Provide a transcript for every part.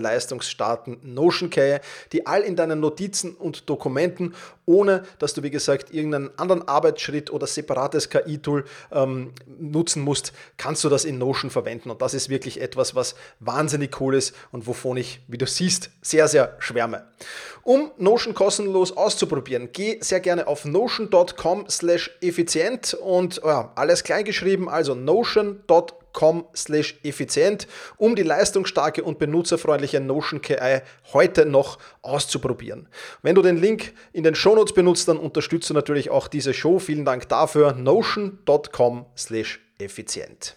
leistungsstarken Notion KI, die all in deinen Notizen und Dokumenten, ohne dass du, wie gesagt, irgendeinen anderen Arbeitsschritt oder separates KI-Tool ähm, nutzen musst, kannst du das in Notion verwenden. Und das ist wirklich etwas, was wahnsinnig cool ist und wovon ich, wie du siehst, sehr, sehr schwärme. Um Notion kostenlos auszuprobieren, geh sehr gerne auf notion.com slash effizient und ja, alles klein geschrieben, also notion.com effizient, um die leistungsstarke und benutzerfreundliche Notion KI heute noch auszuprobieren. Wenn du den Link in den Shownotes benutzt, dann unterstützt du natürlich auch diese Show. Vielen Dank dafür. notion.com effizient.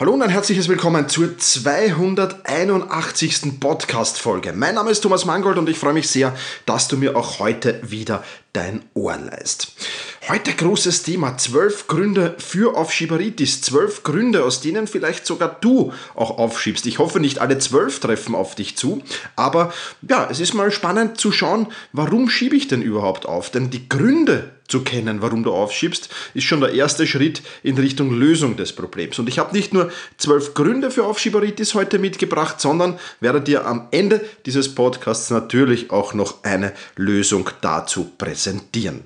Hallo und ein herzliches Willkommen zur 281. Podcast-Folge. Mein Name ist Thomas Mangold und ich freue mich sehr, dass du mir auch heute wieder dein Ohr leist. Heute großes Thema, zwölf Gründe für Aufschieberitis, zwölf Gründe, aus denen vielleicht sogar du auch aufschiebst. Ich hoffe, nicht alle zwölf treffen auf dich zu, aber ja, es ist mal spannend zu schauen, warum schiebe ich denn überhaupt auf? Denn die Gründe zu kennen, warum du aufschiebst, ist schon der erste Schritt in Richtung Lösung des Problems. Und ich habe nicht nur zwölf Gründe für Aufschieberitis heute mitgebracht, sondern werde dir am Ende dieses Podcasts natürlich auch noch eine Lösung dazu präsentieren.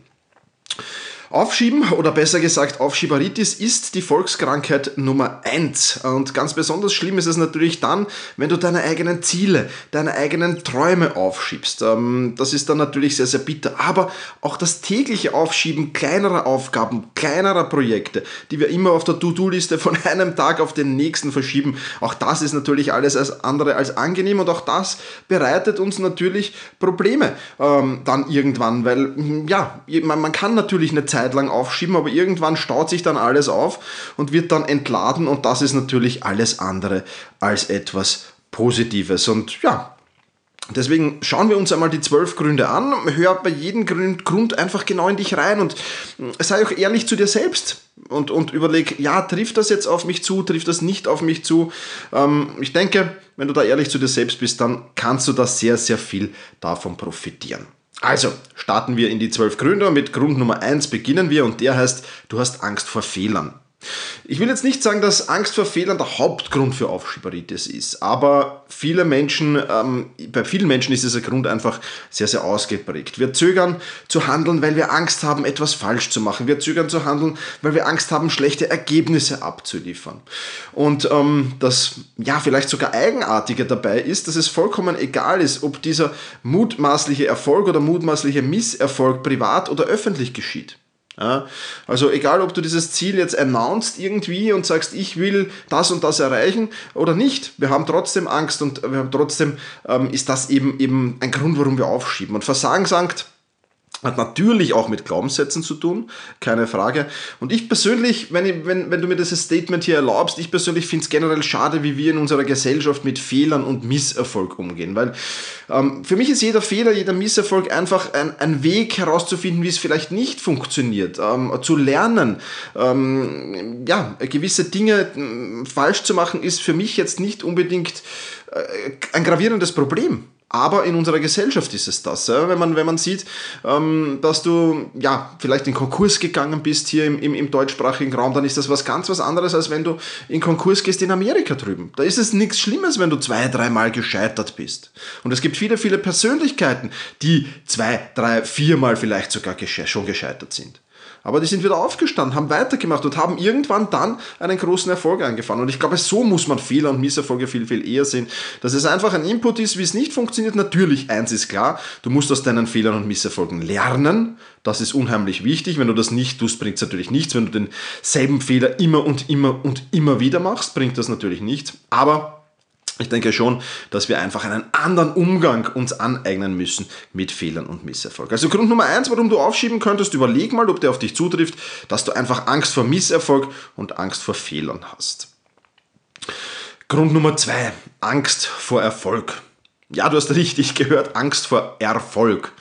Aufschieben oder besser gesagt Aufschieberitis ist die Volkskrankheit Nummer 1 und ganz besonders schlimm ist es natürlich dann, wenn du deine eigenen Ziele, deine eigenen Träume aufschiebst. Ähm, das ist dann natürlich sehr, sehr bitter, aber auch das tägliche Aufschieben kleinerer Aufgaben, kleinerer Projekte, die wir immer auf der To-Do-Liste von einem Tag auf den nächsten verschieben, auch das ist natürlich alles als andere als angenehm und auch das bereitet uns natürlich Probleme ähm, dann irgendwann, weil ja, man, man kann natürlich eine Zeit Zeit lang aufschieben, aber irgendwann staut sich dann alles auf und wird dann entladen und das ist natürlich alles andere als etwas Positives. Und ja, Deswegen schauen wir uns einmal die zwölf Gründe an. Hör bei jedem Grund einfach genau in dich rein und sei auch ehrlich zu dir selbst und, und überleg, ja, trifft das jetzt auf mich zu, trifft das nicht auf mich zu? Ähm, ich denke, wenn du da ehrlich zu dir selbst bist, dann kannst du da sehr, sehr viel davon profitieren. Also, starten wir in die zwölf Gründe. Mit Grund Nummer eins beginnen wir und der heißt, du hast Angst vor Fehlern. Ich will jetzt nicht sagen, dass Angst vor Fehlern der Hauptgrund für Aufschieberitis ist, aber viele Menschen, ähm, bei vielen Menschen ist dieser Grund einfach sehr, sehr ausgeprägt. Wir zögern zu handeln, weil wir Angst haben, etwas falsch zu machen. Wir zögern zu handeln, weil wir Angst haben, schlechte Ergebnisse abzuliefern. Und ähm, das, ja, vielleicht sogar Eigenartige dabei ist, dass es vollkommen egal ist, ob dieser mutmaßliche Erfolg oder mutmaßliche Misserfolg privat oder öffentlich geschieht. Ja, also egal, ob du dieses Ziel jetzt announced irgendwie und sagst, ich will das und das erreichen oder nicht, wir haben trotzdem Angst und wir haben trotzdem ähm, ist das eben eben ein Grund, warum wir aufschieben. Und Versagensangst hat natürlich auch mit Glaubenssätzen zu tun, keine Frage. Und ich persönlich, wenn, ich, wenn, wenn du mir dieses Statement hier erlaubst, ich persönlich finde es generell schade, wie wir in unserer Gesellschaft mit Fehlern und Misserfolg umgehen. Weil ähm, für mich ist jeder Fehler, jeder Misserfolg einfach ein, ein Weg herauszufinden, wie es vielleicht nicht funktioniert. Ähm, zu lernen, ähm, ja, gewisse Dinge äh, falsch zu machen, ist für mich jetzt nicht unbedingt äh, ein gravierendes Problem. Aber in unserer Gesellschaft ist es das. Ja? Wenn, man, wenn man sieht, ähm, dass du ja, vielleicht in Konkurs gegangen bist hier im, im, im, deutschsprachigen Raum, dann ist das was ganz was anderes, als wenn du in Konkurs gehst in Amerika drüben. Da ist es nichts Schlimmes, wenn du zwei, dreimal gescheitert bist. Und es gibt viele, viele Persönlichkeiten, die zwei, drei, viermal vielleicht sogar gesche schon gescheitert sind. Aber die sind wieder aufgestanden, haben weitergemacht und haben irgendwann dann einen großen Erfolg eingefahren. Und ich glaube, so muss man Fehler und Misserfolge viel, viel eher sehen. Dass es einfach ein Input ist, wie es nicht funktioniert. Natürlich, eins ist klar, du musst aus deinen Fehlern und Misserfolgen lernen. Das ist unheimlich wichtig. Wenn du das nicht tust, bringt es natürlich nichts. Wenn du denselben Fehler immer und immer und immer wieder machst, bringt das natürlich nichts. Aber ich denke schon, dass wir einfach einen anderen Umgang uns aneignen müssen mit Fehlern und Misserfolg. Also Grund Nummer eins, warum du aufschieben könntest, überleg mal, ob der auf dich zutrifft, dass du einfach Angst vor Misserfolg und Angst vor Fehlern hast. Grund Nummer zwei, Angst vor Erfolg. Ja, du hast richtig gehört, Angst vor Erfolg.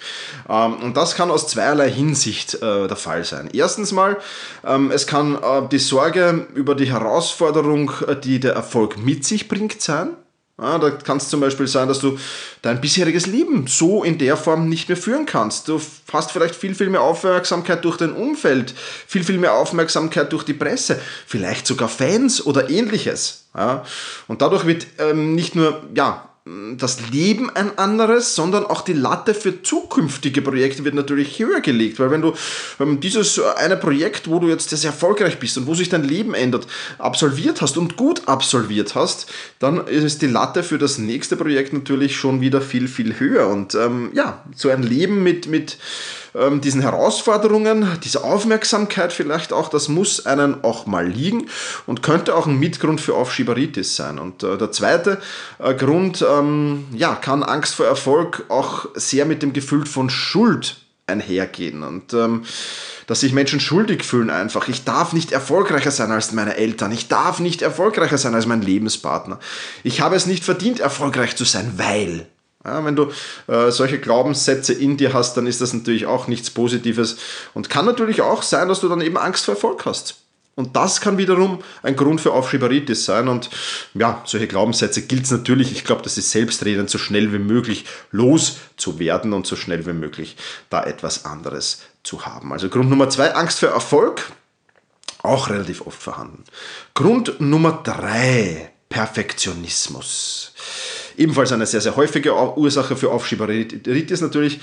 Ähm, und das kann aus zweierlei Hinsicht äh, der Fall sein. Erstens mal, ähm, es kann äh, die Sorge über die Herausforderung, äh, die der Erfolg mit sich bringt, sein. Ja, da kann es zum Beispiel sein, dass du dein bisheriges Leben so in der Form nicht mehr führen kannst. Du hast vielleicht viel, viel mehr Aufmerksamkeit durch dein Umfeld, viel, viel mehr Aufmerksamkeit durch die Presse, vielleicht sogar Fans oder ähnliches. Ja, und dadurch wird ähm, nicht nur ja, das Leben ein anderes, sondern auch die Latte für zukünftige Projekte wird natürlich höher gelegt, weil wenn du ähm, dieses eine Projekt, wo du jetzt sehr erfolgreich bist und wo sich dein Leben ändert, absolviert hast und gut absolviert hast, dann ist die Latte für das nächste Projekt natürlich schon wieder viel, viel höher. Und ähm, ja, so ein Leben mit, mit ähm, diesen Herausforderungen, diese Aufmerksamkeit vielleicht auch, das muss einen auch mal liegen und könnte auch ein Mitgrund für Aufschieberitis sein. Und äh, der zweite äh, Grund, ähm, ja, kann Angst vor Erfolg auch sehr mit dem Gefühl von Schuld einhergehen und ähm, dass sich Menschen schuldig fühlen einfach. Ich darf nicht erfolgreicher sein als meine Eltern. Ich darf nicht erfolgreicher sein als mein Lebenspartner. Ich habe es nicht verdient, erfolgreich zu sein, weil. Ja, wenn du äh, solche Glaubenssätze in dir hast, dann ist das natürlich auch nichts Positives und kann natürlich auch sein, dass du dann eben Angst vor Erfolg hast. Und das kann wiederum ein Grund für Aufschieberitis sein. Und ja, solche Glaubenssätze gilt es natürlich, ich glaube, das ist selbstredend, so schnell wie möglich loszuwerden und so schnell wie möglich da etwas anderes zu haben. Also Grund Nummer zwei, Angst vor Erfolg, auch relativ oft vorhanden. Grund Nummer drei, Perfektionismus ebenfalls eine sehr, sehr häufige Ursache für Aufschieberitis natürlich.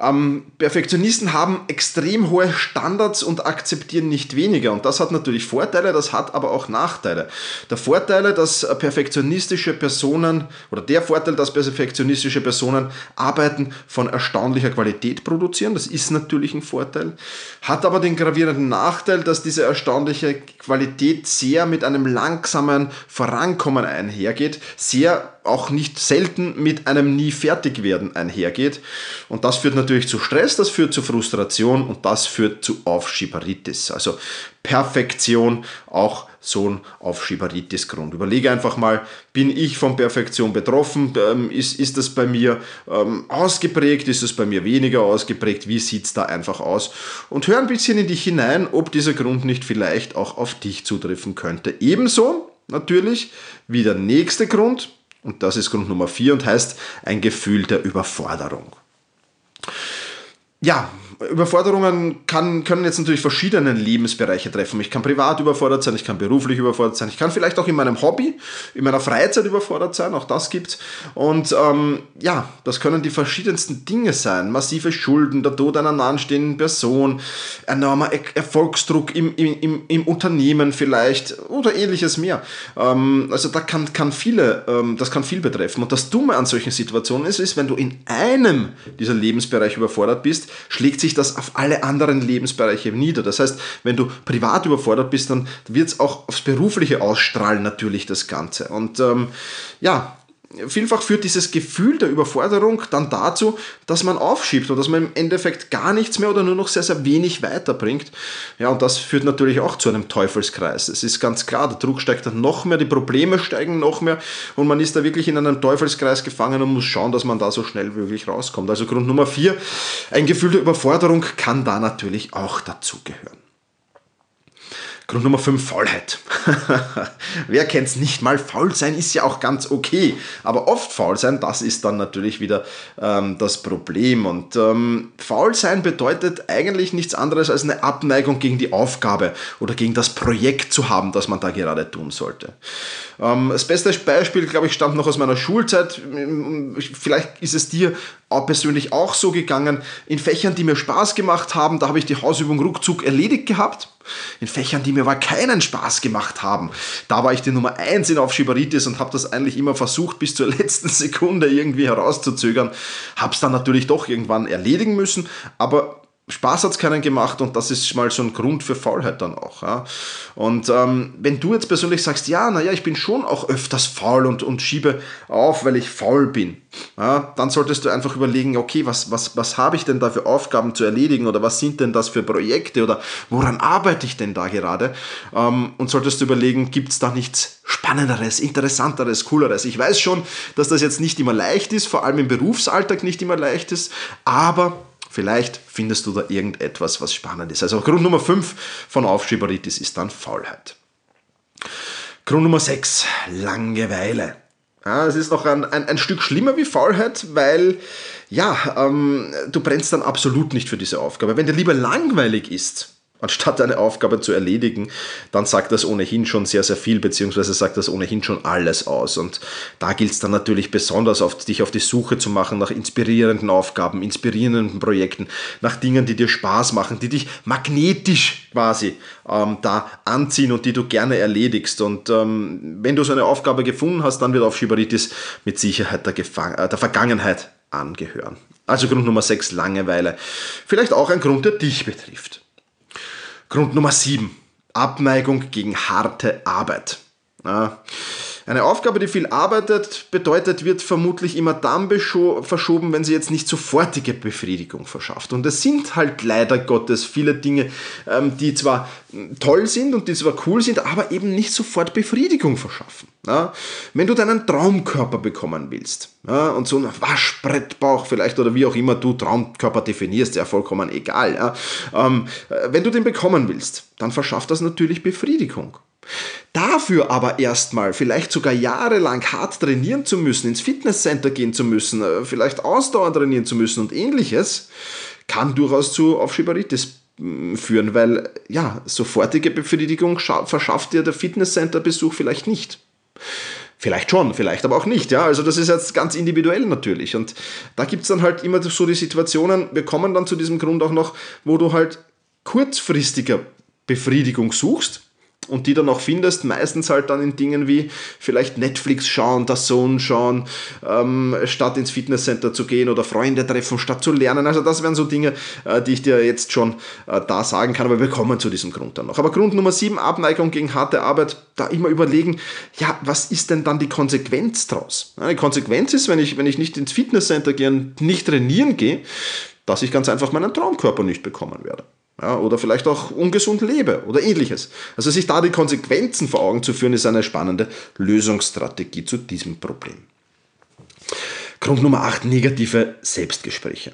Ähm, Perfektionisten haben extrem hohe Standards und akzeptieren nicht weniger. Und das hat natürlich Vorteile, das hat aber auch Nachteile. Der Vorteil, dass perfektionistische Personen oder der Vorteil, dass perfektionistische Personen Arbeiten von erstaunlicher Qualität produzieren, das ist natürlich ein Vorteil, hat aber den gravierenden Nachteil, dass diese erstaunliche Qualität sehr mit einem langsamen Vorankommen einhergeht, sehr auch nicht selten mit einem nie fertig werden einhergeht. Und das führt natürlich zu Stress, das führt zu Frustration und das führt zu Aufschieberitis. Also Perfektion auch so ein Aufschieberitis-Grund. Überlege einfach mal, bin ich von Perfektion betroffen? Ähm, ist, ist das bei mir ähm, ausgeprägt? Ist es bei mir weniger ausgeprägt? Wie sieht es da einfach aus? Und hör ein bisschen in dich hinein, ob dieser Grund nicht vielleicht auch auf dich zutreffen könnte. Ebenso natürlich wie der nächste Grund, und das ist Grund Nummer vier und heißt ein Gefühl der Überforderung. Ja, Überforderungen kann, können jetzt natürlich verschiedene Lebensbereiche treffen. Ich kann privat überfordert sein, ich kann beruflich überfordert sein, ich kann vielleicht auch in meinem Hobby, in meiner Freizeit überfordert sein, auch das gibt's. Und ähm, ja, das können die verschiedensten Dinge sein. Massive Schulden, der Tod einer nahestehenden Person, enormer Erfolgsdruck im, im, im Unternehmen vielleicht oder ähnliches mehr. Ähm, also da kann, kann viele, ähm, das kann viel betreffen. Und das Dumme an solchen Situationen ist, ist, wenn du in einem dieser Lebensbereiche überfordert bist, schlägt sich sich das auf alle anderen Lebensbereiche nieder. Das heißt, wenn du privat überfordert bist, dann wird es auch aufs Berufliche ausstrahlen, natürlich das Ganze. Und ähm, ja, vielfach führt dieses Gefühl der Überforderung dann dazu, dass man aufschiebt und dass man im Endeffekt gar nichts mehr oder nur noch sehr, sehr wenig weiterbringt. Ja, und das führt natürlich auch zu einem Teufelskreis. Es ist ganz klar, der Druck steigt dann noch mehr, die Probleme steigen noch mehr und man ist da wirklich in einem Teufelskreis gefangen und muss schauen, dass man da so schnell wie möglich rauskommt. Also Grund Nummer vier, ein Gefühl der Überforderung kann da natürlich auch dazugehören. Grund Nummer 5, Faulheit. Wer kennt es nicht mal? Faul sein ist ja auch ganz okay. Aber oft faul sein, das ist dann natürlich wieder ähm, das Problem. Und ähm, faul sein bedeutet eigentlich nichts anderes als eine Abneigung gegen die Aufgabe oder gegen das Projekt zu haben, das man da gerade tun sollte. Ähm, das beste Beispiel, glaube ich, stammt noch aus meiner Schulzeit. Vielleicht ist es dir auch persönlich auch so gegangen. In Fächern, die mir Spaß gemacht haben, da habe ich die Hausübung ruckzuck erledigt gehabt. In Fächern, die mir aber keinen Spaß gemacht haben, da war ich die Nummer 1 in Aufschieberitis und habe das eigentlich immer versucht, bis zur letzten Sekunde irgendwie herauszuzögern. Habe es dann natürlich doch irgendwann erledigen müssen, aber Spaß hat es keinen gemacht und das ist mal so ein Grund für Faulheit dann auch. Ja. Und ähm, wenn du jetzt persönlich sagst, ja, naja, ich bin schon auch öfters faul und, und schiebe auf, weil ich faul bin, ja, dann solltest du einfach überlegen, okay, was, was, was habe ich denn da für Aufgaben zu erledigen oder was sind denn das für Projekte oder woran arbeite ich denn da gerade? Ähm, und solltest du überlegen, gibt es da nichts Spannenderes, Interessanteres, Cooleres? Ich weiß schon, dass das jetzt nicht immer leicht ist, vor allem im Berufsalltag nicht immer leicht ist, aber Vielleicht findest du da irgendetwas, was spannend ist. Also Grund Nummer 5 von Aufschieberitis ist dann Faulheit. Grund Nummer 6, Langeweile. Ja, es ist noch ein, ein, ein Stück schlimmer wie Faulheit, weil ja, ähm, du brennst dann absolut nicht für diese Aufgabe. Wenn dir lieber langweilig ist, anstatt eine Aufgabe zu erledigen, dann sagt das ohnehin schon sehr, sehr viel, beziehungsweise sagt das ohnehin schon alles aus. Und da gilt es dann natürlich besonders, auf, dich auf die Suche zu machen nach inspirierenden Aufgaben, inspirierenden Projekten, nach Dingen, die dir Spaß machen, die dich magnetisch quasi ähm, da anziehen und die du gerne erledigst. Und ähm, wenn du so eine Aufgabe gefunden hast, dann wird auf Schibaritis mit Sicherheit der, Gefang äh, der Vergangenheit angehören. Also Grund Nummer 6, Langeweile. Vielleicht auch ein Grund, der dich betrifft. Grund Nummer 7. Abneigung gegen harte Arbeit. Ja. Eine Aufgabe, die viel arbeitet, bedeutet, wird vermutlich immer dann verschoben, wenn sie jetzt nicht sofortige Befriedigung verschafft. Und es sind halt leider Gottes viele Dinge, ähm, die zwar toll sind und die zwar cool sind, aber eben nicht sofort Befriedigung verschaffen. Wenn du deinen Traumkörper bekommen willst und so einen Waschbrettbauch vielleicht oder wie auch immer du Traumkörper definierst, ja vollkommen egal. Ähm, äh, wenn du den bekommen willst, dann verschafft das natürlich Befriedigung. Dafür aber erstmal vielleicht sogar jahrelang hart trainieren zu müssen, ins Fitnesscenter gehen zu müssen, äh, vielleicht Ausdauer trainieren zu müssen und ähnliches, kann durchaus zu Aufschieberitis mm, führen, weil ja, sofortige Befriedigung verschafft dir der Fitnesscenter-Besuch vielleicht nicht. Vielleicht schon, vielleicht aber auch nicht. Ja? Also das ist jetzt ganz individuell natürlich. Und da gibt es dann halt immer so die Situationen, wir kommen dann zu diesem Grund auch noch, wo du halt kurzfristiger Befriedigung suchst, und die dann auch findest, meistens halt dann in Dingen wie vielleicht Netflix schauen, das Zone schauen, ähm, statt ins Fitnesscenter zu gehen oder Freunde treffen, statt zu lernen. Also das wären so Dinge, äh, die ich dir jetzt schon äh, da sagen kann, aber wir kommen zu diesem Grund dann noch. Aber Grund Nummer 7, Abneigung gegen harte Arbeit, da immer überlegen, ja, was ist denn dann die Konsequenz draus? Die Konsequenz ist, wenn ich, wenn ich nicht ins Fitnesscenter gehe und nicht trainieren gehe, dass ich ganz einfach meinen Traumkörper nicht bekommen werde ja, oder vielleicht auch ungesund lebe oder ähnliches. Also sich da die Konsequenzen vor Augen zu führen, ist eine spannende Lösungsstrategie zu diesem Problem. Grund Nummer 8, negative Selbstgespräche.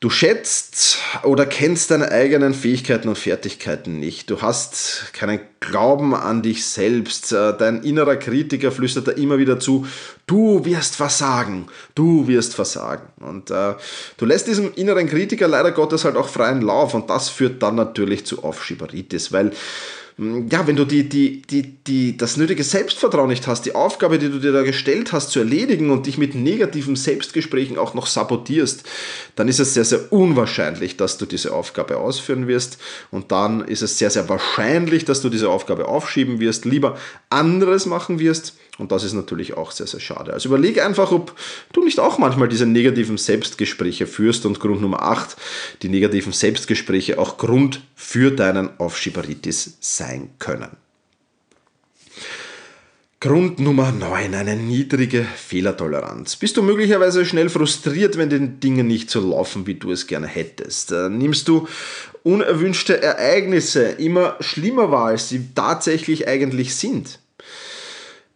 Du schätzt oder kennst deine eigenen Fähigkeiten und Fertigkeiten nicht. Du hast keinen Glauben an dich selbst. Äh, dein innerer Kritiker flüstert da immer wieder zu, du wirst versagen, du wirst versagen. Und äh, du lässt diesem inneren Kritiker leider Gottes halt auch freien Lauf und das führt dann natürlich zu Aufschieberitis, weil ja, wenn du die, die, die, die, das nötige Selbstvertrauen nicht hast, die Aufgabe, die du dir da gestellt hast, zu erledigen und dich mit negativen Selbstgesprächen auch noch sabotierst, dann ist es sehr, sehr unwahrscheinlich, dass du diese Aufgabe ausführen wirst. Und dann ist es sehr, sehr wahrscheinlich, dass du diese Aufgabe aufschieben wirst, lieber anderes machen wirst und das ist natürlich auch sehr, sehr schade. Also überlege einfach, ob du nicht auch manchmal diese negativen Selbstgespräche führst und Grund Nummer 8, die negativen Selbstgespräche auch Grund für deinen Aufschieberitis sein können. Grund Nummer 9, eine niedrige Fehlertoleranz. Bist du möglicherweise schnell frustriert, wenn die Dinge nicht so laufen, wie du es gerne hättest? Äh, nimmst du unerwünschte Ereignisse immer schlimmer wahr, als sie tatsächlich eigentlich sind?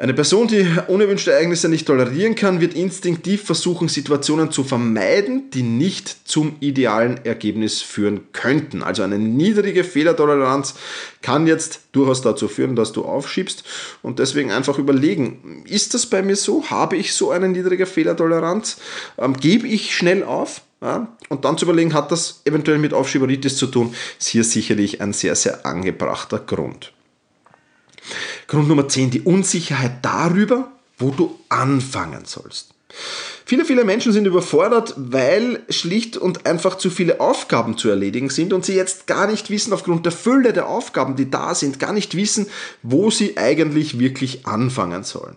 Eine Person, die unerwünschte Ereignisse nicht tolerieren kann, wird instinktiv versuchen, Situationen zu vermeiden, die nicht zum idealen Ergebnis führen könnten. Also eine niedrige Fehlertoleranz kann jetzt durchaus dazu führen, dass du aufschiebst und deswegen einfach überlegen, ist das bei mir so? Habe ich so eine niedrige Fehlertoleranz? Ähm, gebe ich schnell auf? Ja, und dann zu überlegen, hat das eventuell mit Aufschieberitis zu tun, ist hier sicherlich ein sehr, sehr angebrachter Grund. Grund Nummer 10, die Unsicherheit darüber, wo du anfangen sollst. Viele, viele Menschen sind überfordert, weil schlicht und einfach zu viele Aufgaben zu erledigen sind und sie jetzt gar nicht wissen, aufgrund der Fülle der Aufgaben, die da sind, gar nicht wissen, wo sie eigentlich wirklich anfangen sollen.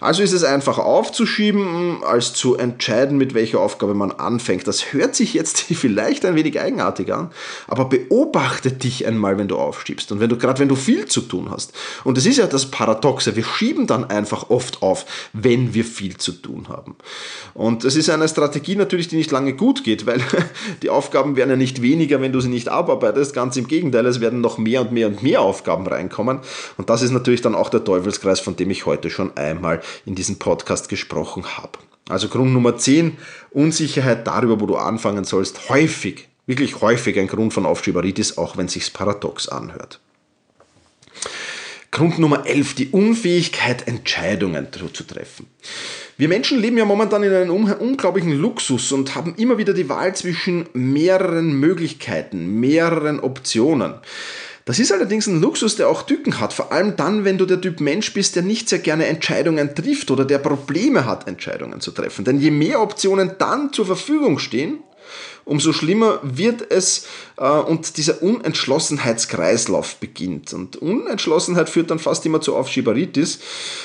Also ist es einfacher aufzuschieben, als zu entscheiden, mit welcher Aufgabe man anfängt. Das hört sich jetzt vielleicht ein wenig eigenartig an, aber beobachte dich einmal, wenn du aufschiebst und wenn du gerade wenn du viel zu tun hast. Und es ist ja das Paradoxe, wir schieben dann einfach oft auf, wenn wir viel zu tun haben. Und es ist eine Strategie natürlich, die nicht lange gut geht, weil die Aufgaben werden ja nicht weniger, wenn du sie nicht abarbeitest. Ganz im Gegenteil, es werden noch mehr und mehr und mehr Aufgaben reinkommen. Und das ist natürlich dann auch der Teufelskreis, von dem ich heute schon einmal in diesem Podcast gesprochen habe. Also Grund Nummer 10, Unsicherheit darüber, wo du anfangen sollst, häufig, wirklich häufig ein Grund von Aufschieberitis, auch wenn sich's paradox anhört. Grund Nummer 11, die Unfähigkeit, Entscheidungen zu treffen. Wir Menschen leben ja momentan in einem unglaublichen Luxus und haben immer wieder die Wahl zwischen mehreren Möglichkeiten, mehreren Optionen. Das ist allerdings ein Luxus, der auch Tücken hat, vor allem dann, wenn du der Typ Mensch bist, der nicht sehr gerne Entscheidungen trifft oder der Probleme hat, Entscheidungen zu treffen. Denn je mehr Optionen dann zur Verfügung stehen, umso schlimmer wird es äh, und dieser Unentschlossenheitskreislauf beginnt. Und Unentschlossenheit führt dann fast immer zu Aufschieberitis.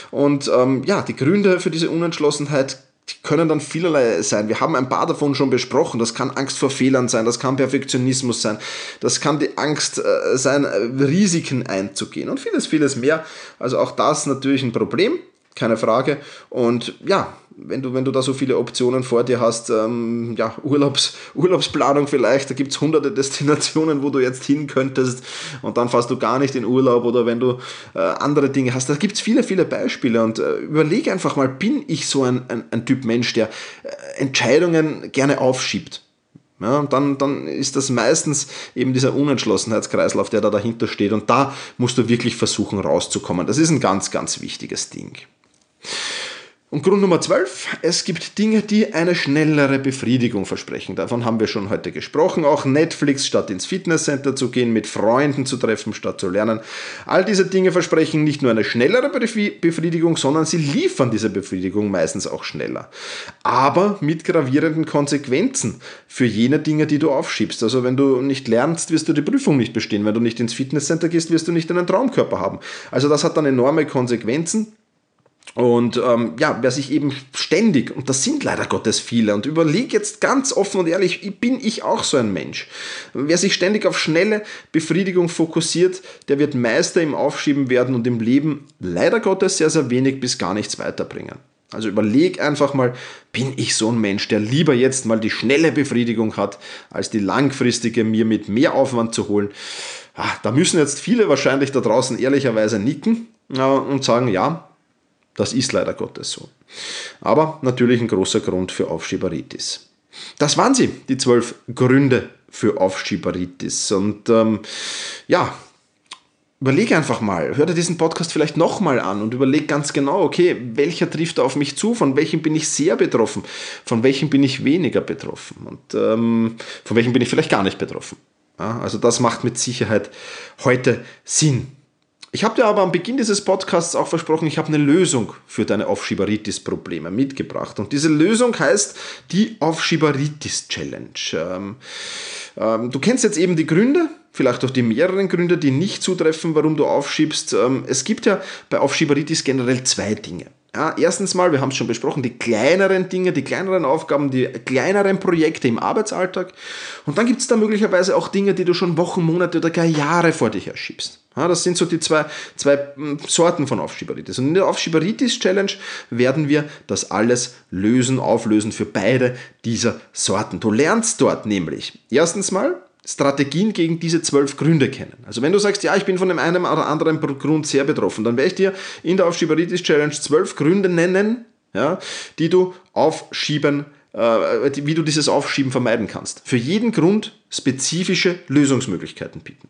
Und ähm, ja, die Gründe für diese Unentschlossenheit können dann vielerlei sein. Wir haben ein paar davon schon besprochen. Das kann Angst vor Fehlern sein, das kann Perfektionismus sein, das kann die Angst äh, sein, äh, Risiken einzugehen und vieles, vieles mehr. Also auch das natürlich ein Problem keine Frage. Und ja, wenn du, wenn du da so viele Optionen vor dir hast, ähm, ja, Urlaubs, Urlaubsplanung vielleicht, da gibt es hunderte Destinationen, wo du jetzt hin könntest und dann fährst du gar nicht in Urlaub oder wenn du äh, andere Dinge hast. Da gibt es viele, viele Beispiele und äh, überlege einfach mal, bin ich so ein, ein, ein Typ Mensch, der äh, Entscheidungen gerne aufschiebt? Ja, und dann, dann ist das meistens eben dieser Unentschlossenheitskreislauf, der da dahinter steht. Und da musst du wirklich versuchen rauszukommen. Das ist ein ganz, ganz wichtiges Ding. Und Grund Nummer 12, es gibt Dinge, die eine schnellere Befriedigung versprechen. Davon haben wir schon heute gesprochen. Auch Netflix statt ins Fitnesscenter zu gehen, mit Freunden zu treffen statt zu lernen. All diese Dinge versprechen nicht nur eine schnellere Befriedigung, sondern sie liefern diese Befriedigung meistens auch schneller. Aber mit gravierenden Konsequenzen für jene Dinge, die du aufschiebst. Also wenn du nicht lernst, wirst du die Prüfung nicht bestehen. Wenn du nicht ins Fitnesscenter gehst, wirst du nicht einen Traumkörper haben. Also das hat dann enorme Konsequenzen und ähm, ja, wer sich eben ständig, und das sind leider Gottes viele, und überleg jetzt ganz offen und ehrlich, bin ich auch so ein Mensch. Wer sich ständig auf schnelle Befriedigung fokussiert, der wird Meister im Aufschieben werden und im Leben leider Gottes sehr, sehr wenig bis gar nichts weiterbringen. Also überleg einfach mal, bin ich so ein Mensch, der lieber jetzt mal die schnelle Befriedigung hat, als die langfristige mir mit mehr Aufwand zu holen. Ah, da müssen jetzt viele wahrscheinlich da draußen ehrlicherweise nicken äh, und sagen, ja, das ist leider Gottes so. Aber natürlich ein großer Grund für Aufschieberitis. Das waren sie, die zwölf Gründe für Aufschieberitis. Und ähm, ja, überlege einfach mal, hör dir diesen Podcast vielleicht nochmal an und überleg ganz genau, okay, welcher trifft auf mich zu, von welchem bin ich sehr betroffen, von welchem bin ich weniger betroffen und ähm, von welchem bin ich vielleicht gar nicht betroffen. Ja, also das macht mit Sicherheit heute Sinn. Ich habe dir aber am Beginn dieses Podcasts auch versprochen, ich habe eine Lösung für deine Aufschieberitis-Probleme mitgebracht. Und diese Lösung heißt die Aufschieberitis-Challenge. Ähm, ähm, du kennst jetzt eben die Gründe, vielleicht auch die mehreren Gründe, die nicht zutreffen, warum du aufschiebst. Ähm, es gibt ja bei Aufschieberitis generell zwei Dinge. Ja, erstens mal, wir haben es schon besprochen, die kleineren Dinge, die kleineren Aufgaben, die kleineren Projekte im Arbeitsalltag. Und dann gibt es da möglicherweise auch Dinge, die du schon Wochen, Monate oder gar Jahre vor dich herschiebst. Ja, das sind so die zwei, zwei hm, Sorten von Aufschieberitis. Und in der Aufschieberitis-Challenge werden wir das alles lösen, auflösen für beide dieser Sorten. Du lernst dort nämlich erstens mal, Strategien gegen diese zwölf Gründe kennen. Also wenn du sagst, ja, ich bin von dem einen oder anderen Grund sehr betroffen, dann werde ich dir in der Aufschieberitis Challenge zwölf Gründe nennen, ja, die du aufschieben, äh, wie du dieses Aufschieben vermeiden kannst. Für jeden Grund spezifische Lösungsmöglichkeiten bieten.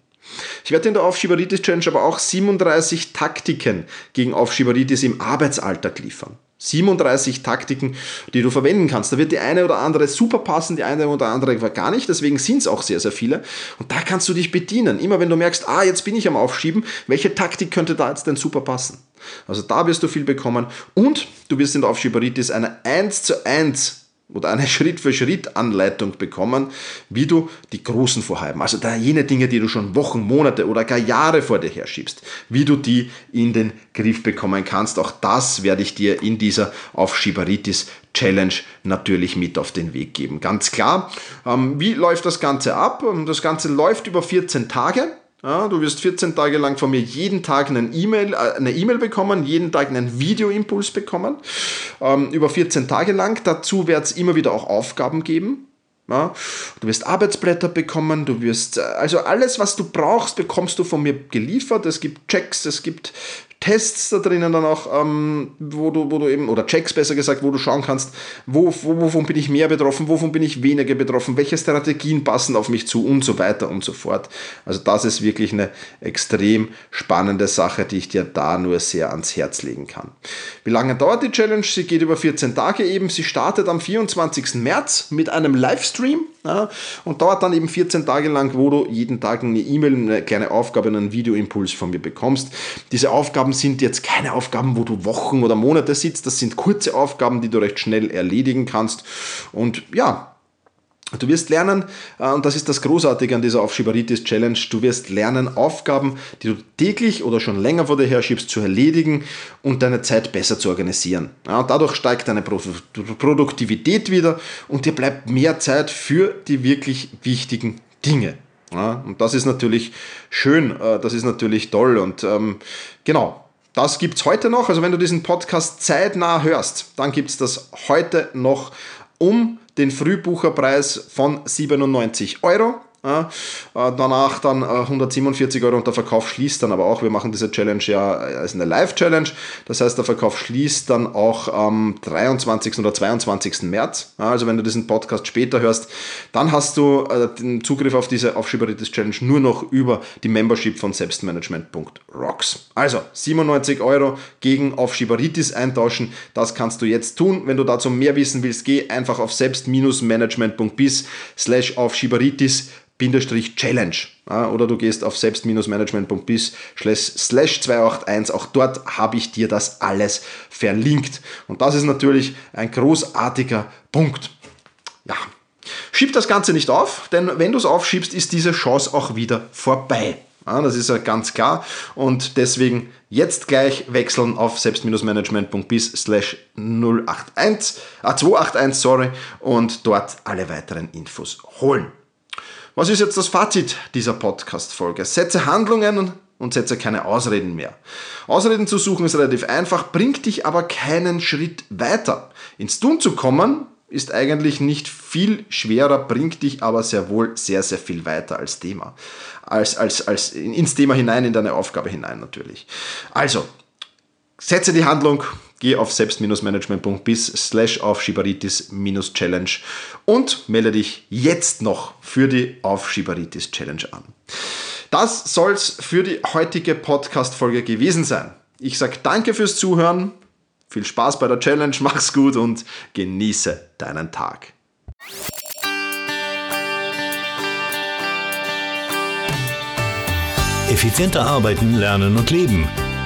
Ich werde in der Aufschieberitis Challenge aber auch 37 Taktiken gegen Aufschieberitis im Arbeitsalltag liefern. 37 Taktiken, die du verwenden kannst. Da wird die eine oder andere super passen, die eine oder andere gar nicht. Deswegen sind es auch sehr, sehr viele. Und da kannst du dich bedienen. Immer wenn du merkst, ah, jetzt bin ich am Aufschieben, welche Taktik könnte da jetzt denn super passen? Also da wirst du viel bekommen. Und du wirst in der Aufschieberitis eine 1 zu 1 oder eine Schritt-für-Schritt-Anleitung bekommen, wie du die großen Vorhaben, also da jene Dinge, die du schon Wochen, Monate oder gar Jahre vor dir herschiebst, wie du die in den Griff bekommen kannst. Auch das werde ich dir in dieser Aufschieberitis Challenge natürlich mit auf den Weg geben. Ganz klar. Ähm, wie läuft das Ganze ab? Das Ganze läuft über 14 Tage. Ja, du wirst 14 Tage lang von mir jeden Tag einen E-Mail, äh, eine E-Mail bekommen, jeden Tag einen Videoimpuls bekommen, ähm, über 14 Tage lang. Dazu wird es immer wieder auch Aufgaben geben. Ja, du wirst Arbeitsblätter bekommen, du wirst, äh, also alles, was du brauchst, bekommst du von mir geliefert. Es gibt Checks, es gibt Tests da drinnen dann auch, ähm, wo, du, wo du eben, oder Checks besser gesagt, wo du schauen kannst, wo, wo, wovon bin ich mehr betroffen, wovon bin ich weniger betroffen, welche Strategien passen auf mich zu und so weiter und so fort. Also das ist wirklich eine extrem spannende Sache, die ich dir da nur sehr ans Herz legen kann. Wie lange dauert die Challenge? Sie geht über 14 Tage eben. Sie startet am 24. März mit einem Livestream ja, und dauert dann eben 14 Tage lang, wo du jeden Tag eine E-Mail, eine kleine Aufgabe, einen Videoimpuls von mir bekommst. Diese Aufgaben sind jetzt keine Aufgaben, wo du Wochen oder Monate sitzt. Das sind kurze Aufgaben, die du recht schnell erledigen kannst. Und ja, Du wirst lernen, äh, und das ist das Großartige an dieser Aufschieberitis Challenge, du wirst lernen, Aufgaben, die du täglich oder schon länger vor dir herschiebst, zu erledigen und deine Zeit besser zu organisieren. Ja, dadurch steigt deine Produktivität wieder und dir bleibt mehr Zeit für die wirklich wichtigen Dinge. Und das ist natürlich schön, äh, das ist natürlich toll und ähm, genau, das gibt es heute noch. Also wenn du diesen Podcast zeitnah hörst, dann gibt es das heute noch um den Frühbucherpreis von 97 Euro. Äh, danach dann 147 äh, Euro und der Verkauf schließt dann aber auch. Wir machen diese Challenge ja als eine Live-Challenge. Das heißt, der Verkauf schließt dann auch am 23. oder 22. März. Ja, also wenn du diesen Podcast später hörst, dann hast du äh, den Zugriff auf diese Aufschieberitis Challenge nur noch über die Membership von selbstmanagement.rocks. Also 97 Euro gegen Aufschieberitis eintauschen. Das kannst du jetzt tun. Wenn du dazu mehr wissen willst, geh einfach auf selbst-management.bis slash Aufschieberitis Challenge. oder du gehst auf selbst-management.bis slash 281. Auch dort habe ich dir das alles verlinkt. Und das ist natürlich ein großartiger Punkt. Ja, schieb das Ganze nicht auf, denn wenn du es aufschiebst, ist diese Chance auch wieder vorbei. Ja, das ist ja ganz klar. Und deswegen jetzt gleich wechseln auf selbst-management.bis slash 081, äh, 281, sorry, und dort alle weiteren Infos holen. Was ist jetzt das Fazit dieser Podcast-Folge? Setze Handlungen und setze keine Ausreden mehr. Ausreden zu suchen ist relativ einfach, bringt dich aber keinen Schritt weiter. Ins Tun zu kommen ist eigentlich nicht viel schwerer, bringt dich aber sehr wohl sehr, sehr viel weiter als Thema. Als, als, als ins Thema hinein, in deine Aufgabe hinein natürlich. Also, setze die Handlung, geh auf selbst-management.bis slash Aufschieberitis-Challenge und melde dich jetzt noch für die Aufschieberitis-Challenge an. Das soll's für die heutige Podcast-Folge gewesen sein. Ich sag danke fürs Zuhören, viel Spaß bei der Challenge, mach's gut und genieße deinen Tag. Effizienter arbeiten, lernen und leben.